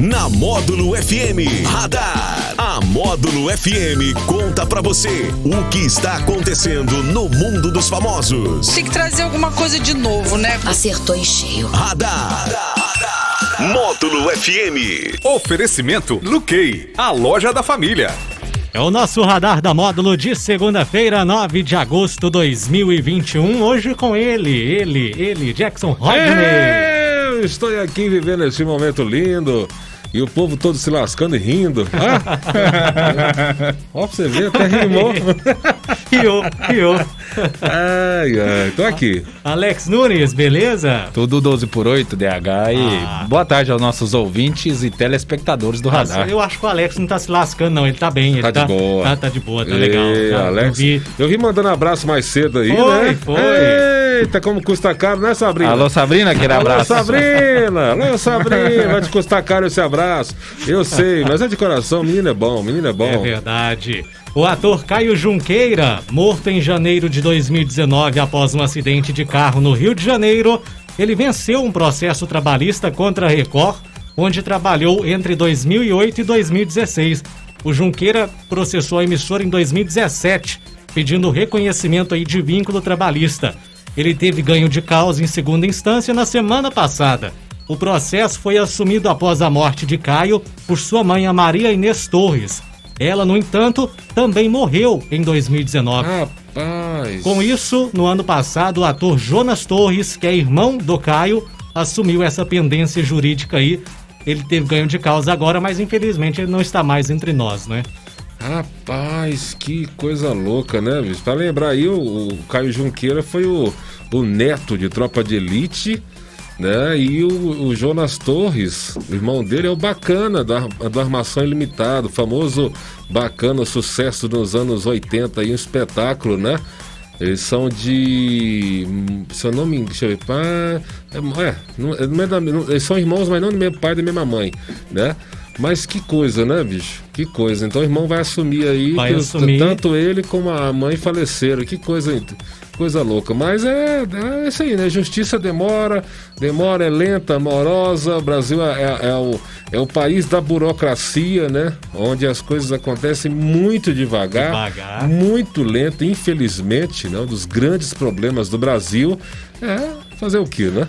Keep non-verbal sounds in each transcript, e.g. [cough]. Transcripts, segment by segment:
na Módulo FM Radar. A Módulo FM conta pra você o que está acontecendo no mundo dos famosos. Tem que trazer alguma coisa de novo, né? Acertou em cheio. Radar. Módulo FM. Oferecimento Luquei, a loja da família. É o nosso radar da módulo de segunda-feira, 9 de agosto de 2021. Hoje com ele, ele, ele, Jackson Rodney. Eu estou aqui vivendo esse momento lindo. E o povo todo se lascando e rindo. Ah? [laughs] Ó, pra você ver, até rimou. [laughs] Riou, riou. Ai, ai, tô aqui. Alex Nunes, beleza? Tudo 12 por 8, DH. E Ah. boa tarde aos nossos ouvintes e telespectadores do Nossa, Radar. eu acho que o Alex não tá se lascando, não. Ele tá bem. Ele Tá de boa. Tá, tá de boa, tá legal. Ei, Tá, Alex, eu vi. eu vi mandando abraço mais cedo aí, Foi, né? foi. Eita, como custa caro, né, Sabrina? Alô, Sabrina, aquele Alô, abraço. Sabrina! Alô, [laughs] Sabrina! Vai te custar caro esse abraço. Eu sei, mas é de coração. Menino é bom, menino é bom. É verdade. O ator Caio Junqueira, morto em janeiro de 2019 após um acidente de carro no Rio de Janeiro, ele venceu um processo trabalhista contra a Record, onde trabalhou entre 2008 e 2016. O Junqueira processou a emissora em 2017, pedindo reconhecimento aí de vínculo trabalhista. Ele teve ganho de causa em segunda instância na semana passada. O processo foi assumido após a morte de Caio por sua mãe, a Maria Inês Torres. Ela, no entanto, também morreu em 2019. Rapaz. Com isso, no ano passado, o ator Jonas Torres, que é irmão do Caio, assumiu essa pendência jurídica aí. Ele teve ganho de causa agora, mas infelizmente ele não está mais entre nós, né? Rapaz, que coisa louca, né, bicho? Pra lembrar aí, o, o Caio Junqueira foi o, o neto de tropa de elite, né? E o, o Jonas Torres, o irmão dele, é o Bacana, da, do Armação Ilimitada, o famoso Bacana, sucesso nos anos 80 aí, um espetáculo, né? Eles são de. Se eu não me deixa eu ver. Pá, é, não, é- não é da- não- eles são irmãos, mas não do mesmo pai e da mesma mãe, né? Mas que coisa, né, bicho? Que coisa. Então o irmão vai assumir aí Vai assumir. tanto ele como a mãe faleceram. Que coisa, coisa louca. Mas é, é isso aí, né? Justiça demora, demora, é lenta, morosa. O Brasil é, é- é o, é o país da burocracia, né? Onde as coisas acontecem muito devagar, Devagar. muito lento, infelizmente, né? Um dos grandes problemas do Brasil é fazer o quê, né?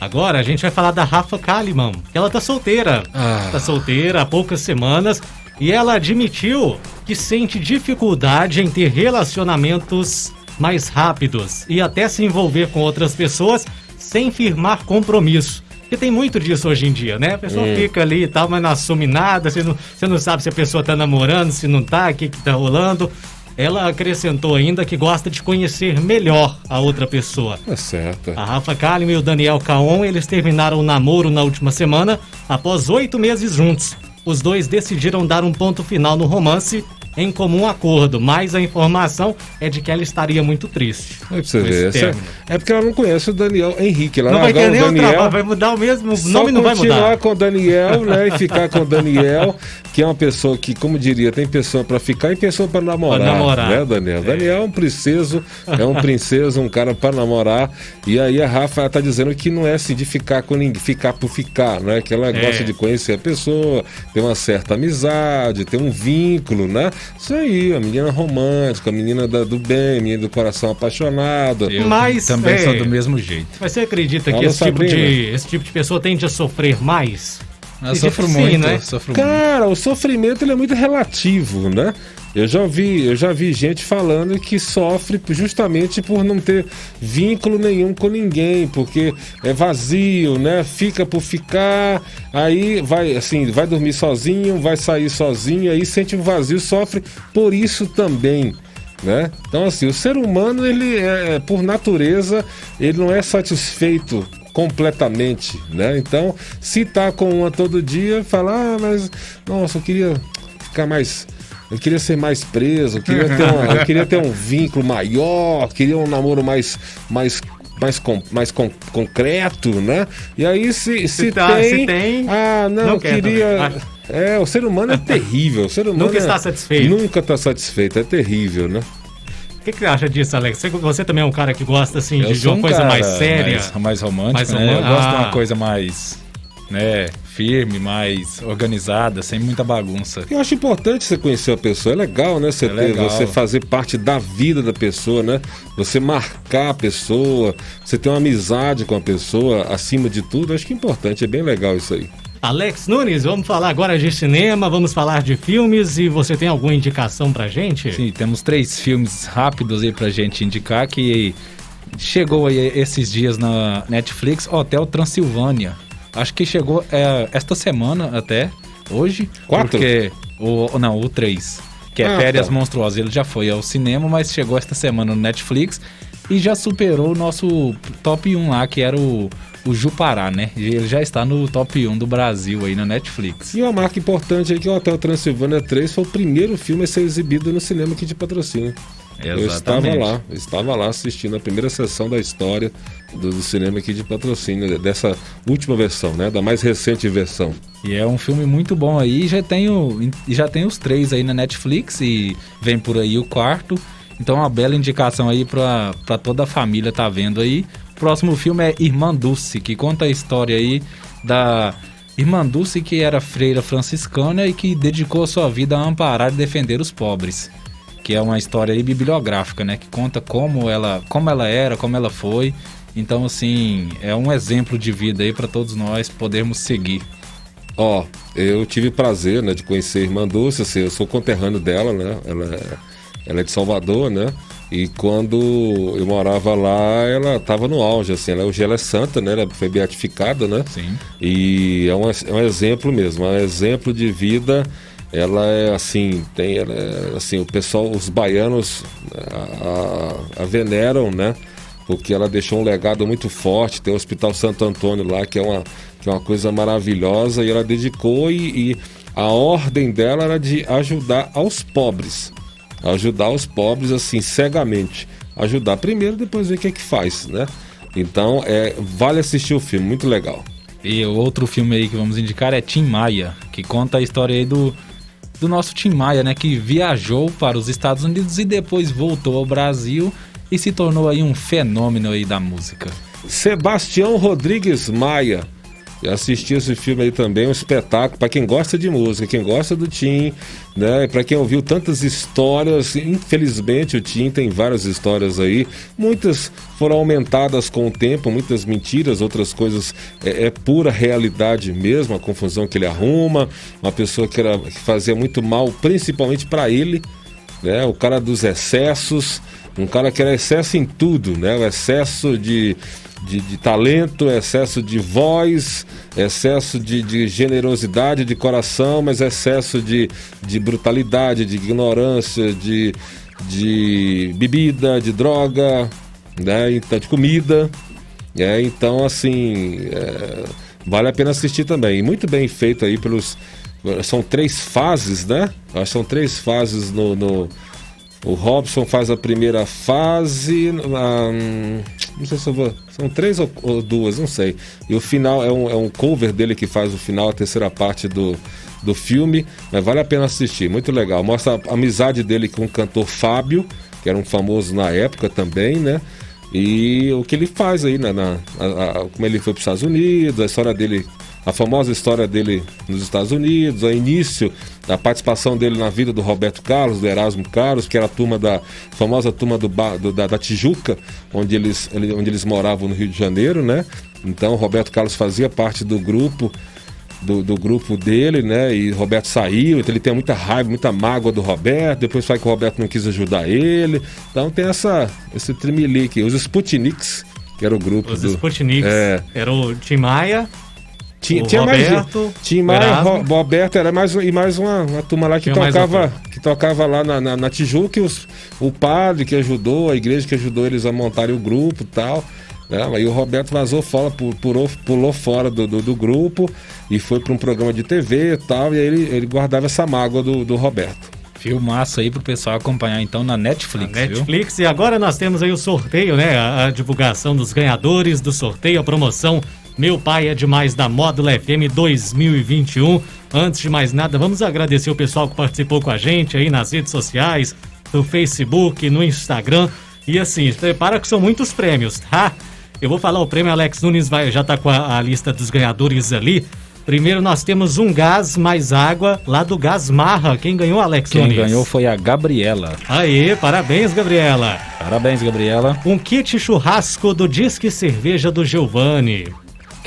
Agora a gente vai falar da Rafa Kalimann, que ela tá solteira. Ah. Tá solteira há poucas semanas e ela admitiu que sente dificuldade em ter relacionamentos mais rápidos e até se envolver com outras pessoas sem firmar compromisso. Porque tem muito disso hoje em dia, né? A pessoa fica ali e tal, mas não assume nada, você não, você não sabe se a pessoa tá namorando, se não tá, o que que tá rolando. Ela acrescentou ainda que gosta de conhecer melhor a outra pessoa. É certo. A Rafa Kalimann e o Daniel Caon, eles terminaram o namoro na última semana, após oito meses juntos. Os dois decidiram dar um ponto final no romance em comum acordo, mas a informação é de que ela estaria muito triste. Pra você ver. essa- é porque ela não conhece o Daniel Henrique. Ela Não vai ter nem o o Daniel. trabalho, vai mudar o mesmo, o nome não vai continuar mudar. com o Daniel, né? E ficar com o Daniel, que é uma pessoa que, como diria, tem pessoa pra ficar e pessoa pra namorar. Pra namorar. Né, Daniel? Daniel é um princeso, é um princeso, um cara pra namorar. E aí a Rafa tá dizendo que não é assim de ficar com ninguém, ficar por ficar, né? Que ela É. gosta de conhecer a pessoa, ter uma certa amizade, ter um vínculo, né? Isso aí, a menina romântica, a menina da- do bem, a menina do coração apaixonado. Eu Mas, também é, sou do mesmo jeito. Mas você acredita que Fala, esse tipo, de, esse tipo de pessoa tende a sofrer mais? Eu Acredito sofro muito, né? sofro muito. Cara, o sofrimento ele é muito relativo, né? Eu já vi, eu já vi gente falando que sofre justamente por não ter vínculo nenhum com ninguém, porque é vazio, né? Fica por ficar, aí vai assim, vai dormir sozinho, vai sair sozinho, aí sente um vazio, sofre por isso também. Né? Então assim, o ser humano ele é por natureza ele não é satisfeito completamente, né? Então, se tá com uma todo dia, fala, ah, mas nossa, eu queria ficar mais eu queria ser mais preso, eu queria ter, uma- eu queria ter um vínculo maior, queria um namoro mais mais mais, com, mais con- concreto, né? E aí se, se, tá- tem, se tem, ah, não, não queria também. é, o ser humano é terrível, o ser humano Nunca é- está satisfeito. Nunca está satisfeito, é terrível, né? O que, que você acha disso, Alex? Você, você também é um cara que gosta assim Eu de uma um coisa cara mais séria. mais, mais romântico, Mais né? Eu romântico. gosto de Ah. uma coisa mais né, firme, mais organizada, sem muita bagunça. Eu acho importante você conhecer a pessoa, é legal, né? Você, É ter- legal. você fazer parte da vida da pessoa, né? Você marcar a pessoa, você ter uma amizade com a pessoa, acima de tudo, acho que é importante, é bem legal isso aí. Alex Nunes, vamos falar agora de cinema, vamos falar de filmes e você tem alguma indicação pra gente? Sim, temos três filmes rápidos aí pra gente indicar que chegou aí esses dias na Netflix, Hotel Transilvânia. Acho que chegou é, esta semana até, hoje. Quatro? Porque, o, não, o 3, que é Ah, Férias tá. Monstruosas. Ele já foi ao cinema, mas chegou esta semana no Netflix e já superou o nosso top 1 lá, que era o, o Jupará, né? Ele já está no top 1 do Brasil aí na Netflix. E uma marca importante aí que o Hotel Transilvânia 3 foi o primeiro filme a ser exibido no cinema aqui de patrocínio. Eu estava Exatamente. lá, eu estava lá assistindo a primeira sessão da história do, do cinema aqui de patrocínio, dessa última versão, né? Da mais recente versão. E é um filme muito bom aí, já tem, o, já tem os três aí na Netflix e vem por aí o quarto. Então uma bela indicação aí pra toda a família tá vendo aí. Próximo filme é Irmã Dulce, que conta a história aí da Irmã Dulce, que era freira franciscana e que dedicou sua vida a amparar e defender os pobres. Que é uma história aí bibliográfica, né? Que conta como ela, como ela era, como ela foi. Então, assim, é um exemplo de vida aí pra todos nós podermos seguir. Ó, eu tive prazer, né, de conhecer a irmã Dulce, assim, eu sou conterrâneo dela, né? Ela é, ela é de Salvador, né? E quando eu morava lá, ela estava no auge, assim, ela hoje ela é santa, né? Ela foi beatificada, né? Sim. E é um, é um exemplo mesmo, é um exemplo de vida. Ela é assim, tem ela é, assim, o pessoal, os baianos a, a- a veneram, né? Porque ela deixou um legado muito forte. Tem o Hospital Santo Antônio lá, que é uma, que é uma coisa maravilhosa, e ela dedicou e, e a ordem dela era de ajudar aos pobres. Ajudar os pobres assim, cegamente. Ajudar primeiro, depois ver o que é que faz, né? Então, é, vale assistir o filme, muito legal. E o outro filme aí que vamos indicar é Tim Maia, que conta a história aí do, do nosso Tim Maia, né? Que viajou para os Estados Unidos e depois voltou ao Brasil e se tornou aí um fenômeno aí da música. Sebastião Rodrigues Maia. Eu assisti esse filme aí também, um espetáculo para quem gosta de música, quem gosta do Tim, né? Para quem ouviu tantas histórias, infelizmente o Tim tem várias histórias aí, muitas foram aumentadas com o tempo, muitas mentiras, outras coisas é, é pura realidade mesmo, a confusão que ele arruma, uma pessoa que, era, que fazia muito mal, principalmente para ele, né? O cara dos excessos, um cara que era excesso em tudo, né? O excesso de, de, de talento, excesso de voz, excesso de, de generosidade de coração, mas excesso de, de brutalidade, de ignorância, de, de bebida, de droga, né? Então, de comida. É, então, assim, é, vale a pena assistir também. E muito bem feito aí pelos. São três fases, né? Acho que são três fases no. no- o Robson faz a primeira fase. ah, não sei se eu vou. São três ou, ou duas, não sei. E o final é um, é um cover dele que faz o final, a terceira parte do, do filme. Mas vale a pena assistir, muito legal. Mostra a amizade dele com o cantor Fábio, que era um famoso na época também, né? E o que ele faz aí, né, na, a- a- como ele foi para os Estados Unidos, a história dele, a famosa história dele nos Estados Unidos, o início da participação dele na vida do Roberto Carlos, do Erasmo Carlos, que era a turma da famosa turma do, do- da, da Tijuca, onde eles, ele- onde eles moravam no Rio de Janeiro, né? Então o Roberto Carlos fazia parte do grupo do, do grupo dele, né? E Roberto saiu, então ele tem muita raiva, muita mágoa do Roberto. Depois fala que o Roberto não quis ajudar ele. Então tem essa, esse trimelique. Os Sputniks, que era o grupo Os do. Sputniks. É. Era o Tim Maia. Tinha, o tinha mais Roberto, gente. Tinha mais. Ro- Roberto, era mais, e mais uma, uma turma lá que Tinha mais tocava, que tocava lá na, na, na Tijuca, e os, o padre que ajudou, a igreja que ajudou eles a montarem o grupo e tal. Né? Aí o Roberto vazou fora, pu- pulou, pulou fora do, do, do grupo e foi para um programa de TV e tal, e aí ele, ele guardava essa mágoa do, do Roberto. Filmaço aí pro pessoal acompanhar então na Netflix, Na Netflix. E agora nós temos aí o sorteio, né? A, a divulgação dos ganhadores do sorteio, a promoção Meu Pai é Demais da Módulo FM 2021. Antes de mais nada, vamos agradecer o pessoal que participou com a gente aí nas redes sociais, no Facebook, no Instagram. E assim, prepara que são muitos prêmios, tá? Eu vou falar o prêmio, Alex Nunes vai, já tá com a, a lista dos ganhadores ali. Primeiro nós temos um gás mais água lá do Gás Marra. Quem ganhou, Alex Quem Nunes? ganhou foi a Gabriela. Aê, parabéns, Gabriela. Parabéns, Gabriela. Um kit churrasco do Disque Cerveja do Giovanni.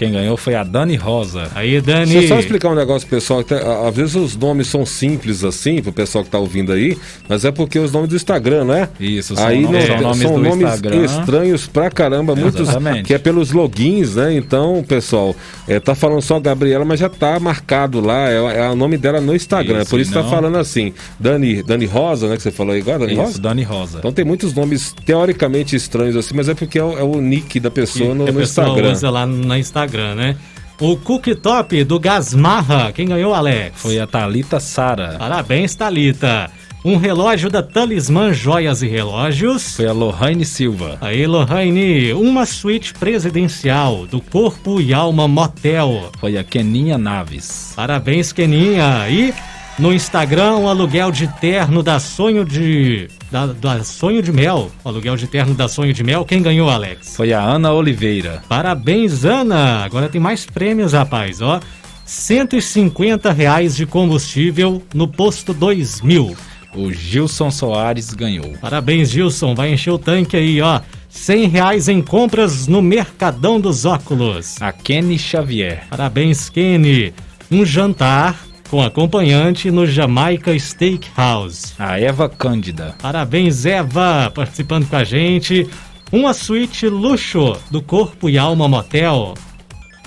Quem ganhou foi a Dani Rosa. Aí, Dani. Deixa eu só explicar um negócio pro pessoal. que tá- Às vezes os nomes são simples assim, pro pessoal que tá ouvindo aí, mas é porque os nomes do Instagram, né? Isso, são aí nomes- não- são nomes são nomes Instagram. estranhos pra caramba, muitos Exatamente. que é pelos logins, né? Então, pessoal, é, tá falando só Gabriela, mas já tá marcado lá, é, é o nome dela no Instagram. Isso, por isso e tá falando assim, Dani, Dani Rosa, né? Que você falou aí agora, Dani Isso, Rosa? Dani Rosa. Então tem muitos nomes teoricamente estranhos assim, mas é porque é o, é o nick da pessoa no, que a no pessoa Instagram. usa lá no Instagram, né? O cooktop do Gasmarra. Quem ganhou, Alex? Foi a Thalita Sara. Parabéns, Thalita. Um relógio da Talismã Joias e Relógios. Foi a Lohane Silva. Aí, Lohane, uma suíte presidencial do Corpo e Alma Motel. Foi a Keninha Naves. Parabéns, Keninha. E no Instagram, o aluguel de terno da Sonho de. Da, da Sonho de Mel. O aluguel de terno da Sonho de Mel. Quem ganhou, Alex? Foi a Ana Oliveira. Parabéns, Ana. Agora tem mais prêmios, rapaz, ó. 150 reais de combustível no posto 2000. O Gilson Soares ganhou. Parabéns, Gilson. Vai encher o tanque aí, ó. 100 reais em compras no Mercadão dos Óculos. A Kenny Xavier. Parabéns, Kenny. Um jantar com acompanhante no Jamaica Steakhouse. A Eva Cândida. Parabéns, Eva, participando com a gente. Uma suíte luxo do Corpo e Alma Motel.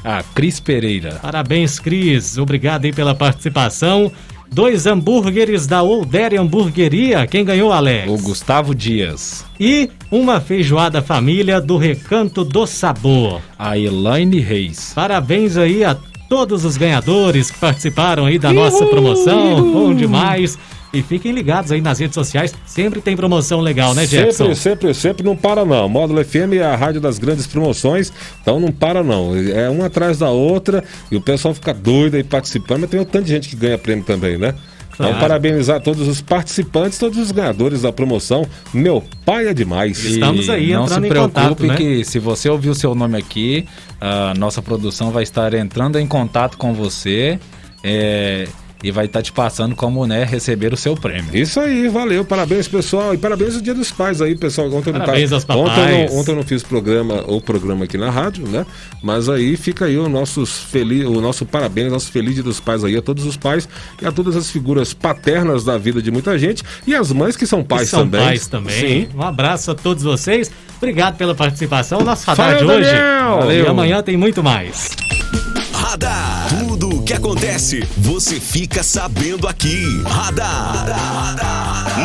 A Cris Pereira. Parabéns, Cris. Obrigado aí pela participação. Dois hambúrgueres da Oldere Hamburgueria. Quem ganhou, Alex? O Gustavo Dias. E uma feijoada família do Recanto do Sabor. A Elaine Reis. Parabéns aí a todos os ganhadores que participaram aí da nossa promoção. Bom demais. E fiquem ligados aí nas redes sociais. Sempre tem promoção legal, né, Jefferson? Sempre, sempre, sempre não para não. Módulo FM é a rádio das grandes promoções, então não para não. É uma atrás da outra e o pessoal fica doido aí participando, mas tem um tanto de gente que ganha prêmio também, né? Então, Claro. parabenizar todos os participantes, todos os ganhadores da promoção. Meu pai é demais. Estamos aí não entrando se em preocupe contato, né? que se você ouvir o seu nome aqui, a nossa produção vai estar entrando em contato com você é, e vai estar te passando como né, receber o seu prêmio. Isso aí, valeu, parabéns pessoal e parabéns ao Dia dos Pais aí, pessoal. Ontem Parabéns tava- aos papais. Ontem eu, não, ontem eu não fiz programa ou programa aqui na rádio, né? Mas aí fica aí o nosso feliz, o nosso parabéns, nosso feliz Dia dos Pais aí a todos os pais e a todas as figuras paternas da vida de muita gente e as mães que são Que pais são também. pais também. Sim. Um abraço a todos vocês. Obrigado pela participação. Nosso radar Fala, de hoje. Daniel! E Valeu. amanhã tem muito mais que acontece, você fica sabendo aqui. Radar. radar, radar, radar.